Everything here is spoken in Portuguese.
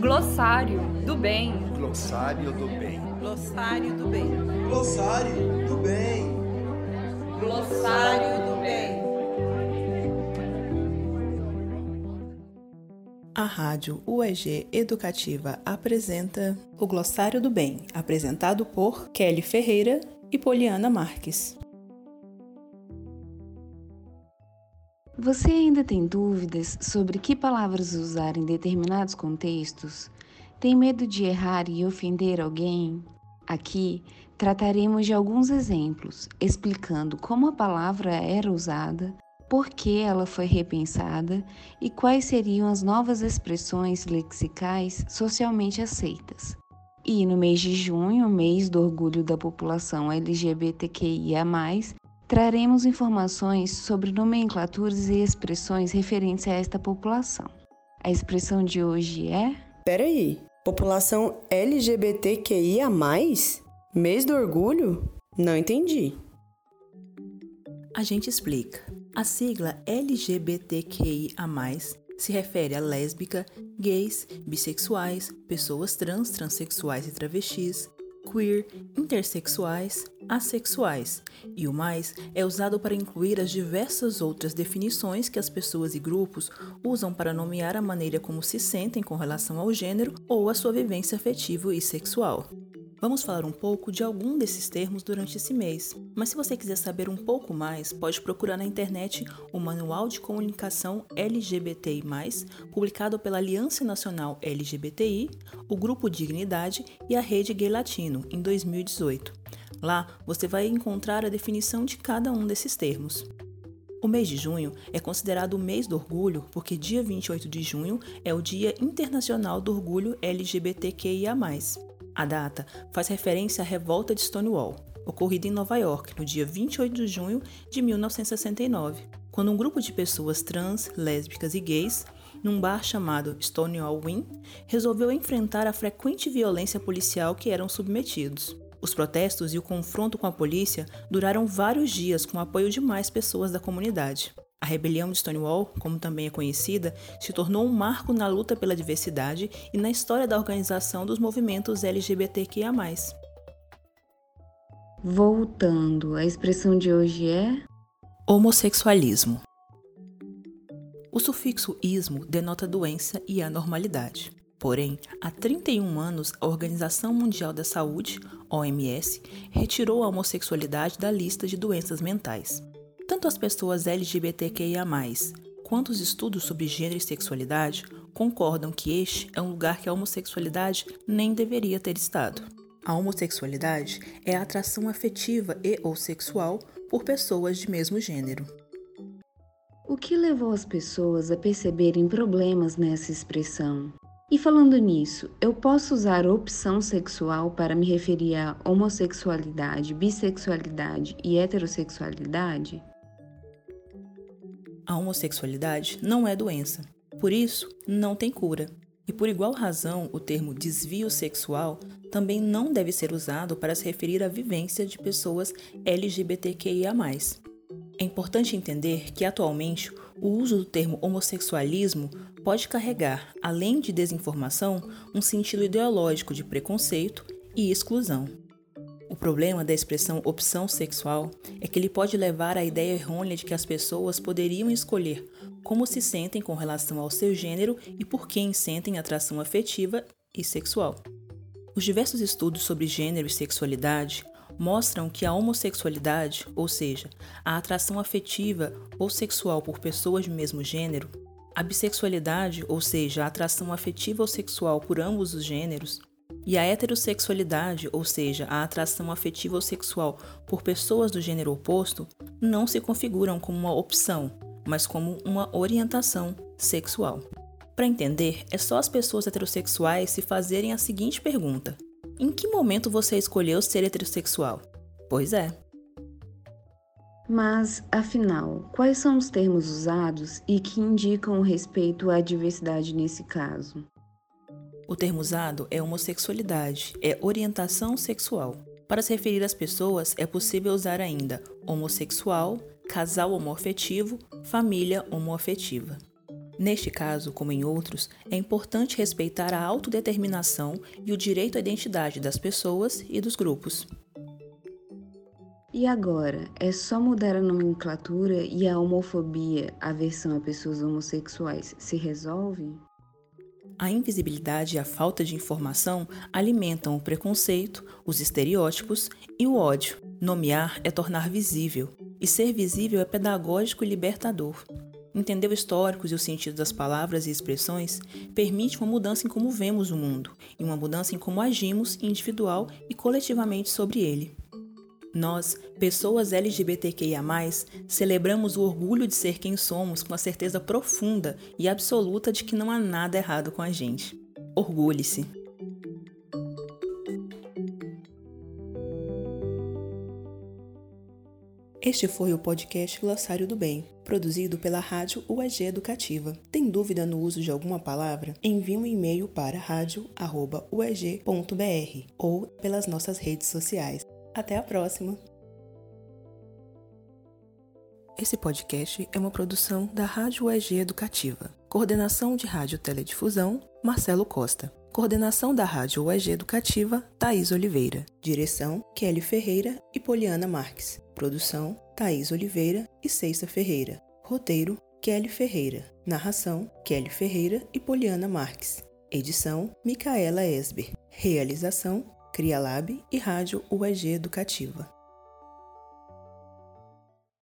Glossário do bem. Glossário do bem. Glossário do bem. Glossário do bem. Glossário do bem. A Rádio UEG Educativa apresenta o Glossário do Bem, apresentado por Kelly Ferreira e Poliana Marques. Você ainda tem dúvidas sobre que palavras usar em determinados contextos? Tem medo de errar e ofender alguém? Aqui trataremos de alguns exemplos, explicando como a palavra era usada, por que ela foi repensada e quais seriam as novas expressões lexicais socialmente aceitas. E no mês de junho, mês do orgulho da população LGBTQIA, traremos informações sobre nomenclaturas e expressões referentes a esta população. A expressão de hoje é. Peraí, população LGBTQIA? Mês do orgulho? Não entendi. A gente explica. A sigla LGBTQIA se refere a lésbica, gays, bissexuais, pessoas trans, transexuais e travestis, queer, intersexuais, assexuais, e o mais é usado para incluir as diversas outras definições que as pessoas e grupos usam para nomear a maneira como se sentem com relação ao gênero ou a sua vivência afetiva e sexual. Vamos falar um pouco de algum desses termos durante esse mês, mas se você quiser saber um pouco mais, pode procurar na internet o Manual de Comunicação LGBTI, publicado pela Aliança Nacional LGBTI, o Grupo Dignidade e a Rede Gay Latino, em 2018. Lá você vai encontrar a definição de cada um desses termos. O mês de junho é considerado o mês do orgulho porque dia 28 de junho é o Dia Internacional do Orgulho LGBTQIA. A data faz referência à revolta de Stonewall, ocorrida em Nova York no dia 28 de junho de 1969, quando um grupo de pessoas trans, lésbicas e gays, num bar chamado Stonewall Inn, resolveu enfrentar a frequente violência policial que eram submetidos. Os protestos e o confronto com a polícia duraram vários dias com o apoio de mais pessoas da comunidade. A rebelião de Stonewall, como também é conhecida, se tornou um marco na luta pela diversidade e na história da organização dos movimentos LGBTQIA. Voltando, a expressão de hoje é homossexualismo. O sufixo ismo denota doença e anormalidade. Porém, há 31 anos, a Organização Mundial da Saúde, OMS, retirou a homossexualidade da lista de doenças mentais. Tanto as pessoas LGBTQIA, quanto os estudos sobre gênero e sexualidade concordam que este é um lugar que a homossexualidade nem deveria ter estado. A homossexualidade é a atração afetiva e ou sexual por pessoas de mesmo gênero. O que levou as pessoas a perceberem problemas nessa expressão? E falando nisso, eu posso usar opção sexual para me referir a homossexualidade, bissexualidade e heterossexualidade? A homossexualidade não é doença, por isso não tem cura. E por igual razão, o termo desvio sexual também não deve ser usado para se referir à vivência de pessoas LGBTQIA. É importante entender que atualmente o uso do termo homossexualismo pode carregar, além de desinformação, um sentido ideológico de preconceito e exclusão. O problema da expressão opção sexual é que ele pode levar à ideia errônea de que as pessoas poderiam escolher como se sentem com relação ao seu gênero e por quem sentem atração afetiva e sexual. Os diversos estudos sobre gênero e sexualidade mostram que a homossexualidade, ou seja, a atração afetiva ou sexual por pessoas do mesmo gênero, a bissexualidade, ou seja, a atração afetiva ou sexual por ambos os gêneros, e a heterossexualidade, ou seja, a atração afetiva ou sexual por pessoas do gênero oposto, não se configuram como uma opção, mas como uma orientação sexual. Para entender, é só as pessoas heterossexuais se fazerem a seguinte pergunta: Em que momento você escolheu ser heterossexual? Pois é. Mas, afinal, quais são os termos usados e que indicam o respeito à diversidade nesse caso? O termo usado é homossexualidade, é orientação sexual. Para se referir às pessoas, é possível usar ainda homossexual, casal homoafetivo, família homoafetiva. Neste caso, como em outros, é importante respeitar a autodeterminação e o direito à identidade das pessoas e dos grupos. E agora, é só mudar a nomenclatura e a homofobia, a aversão a pessoas homossexuais, se resolve? A invisibilidade e a falta de informação alimentam o preconceito, os estereótipos e o ódio. Nomear é tornar visível, e ser visível é pedagógico e libertador. Entender o histórico e o sentido das palavras e expressões permite uma mudança em como vemos o mundo e uma mudança em como agimos individual e coletivamente sobre ele. Nós, pessoas LGBTQIA, celebramos o orgulho de ser quem somos com a certeza profunda e absoluta de que não há nada errado com a gente. Orgulhe-se! Este foi o podcast Glossário do Bem, produzido pela Rádio UEG Educativa. Tem dúvida no uso de alguma palavra? Envie um e-mail para radio.ueg.br ou pelas nossas redes sociais. Até a próxima! Esse podcast é uma produção da Rádio UEG Educativa. Coordenação de Rádio Teledifusão, Marcelo Costa. Coordenação da Rádio UEG Educativa, Thaís Oliveira. Direção, Kelly Ferreira e Poliana Marques. Produção, Thaís Oliveira e Ceissa Ferreira. Roteiro, Kelly Ferreira. Narração, Kelly Ferreira e Poliana Marques. Edição, Micaela Esber. Realização, CriaLab e Rádio UEG Educativa.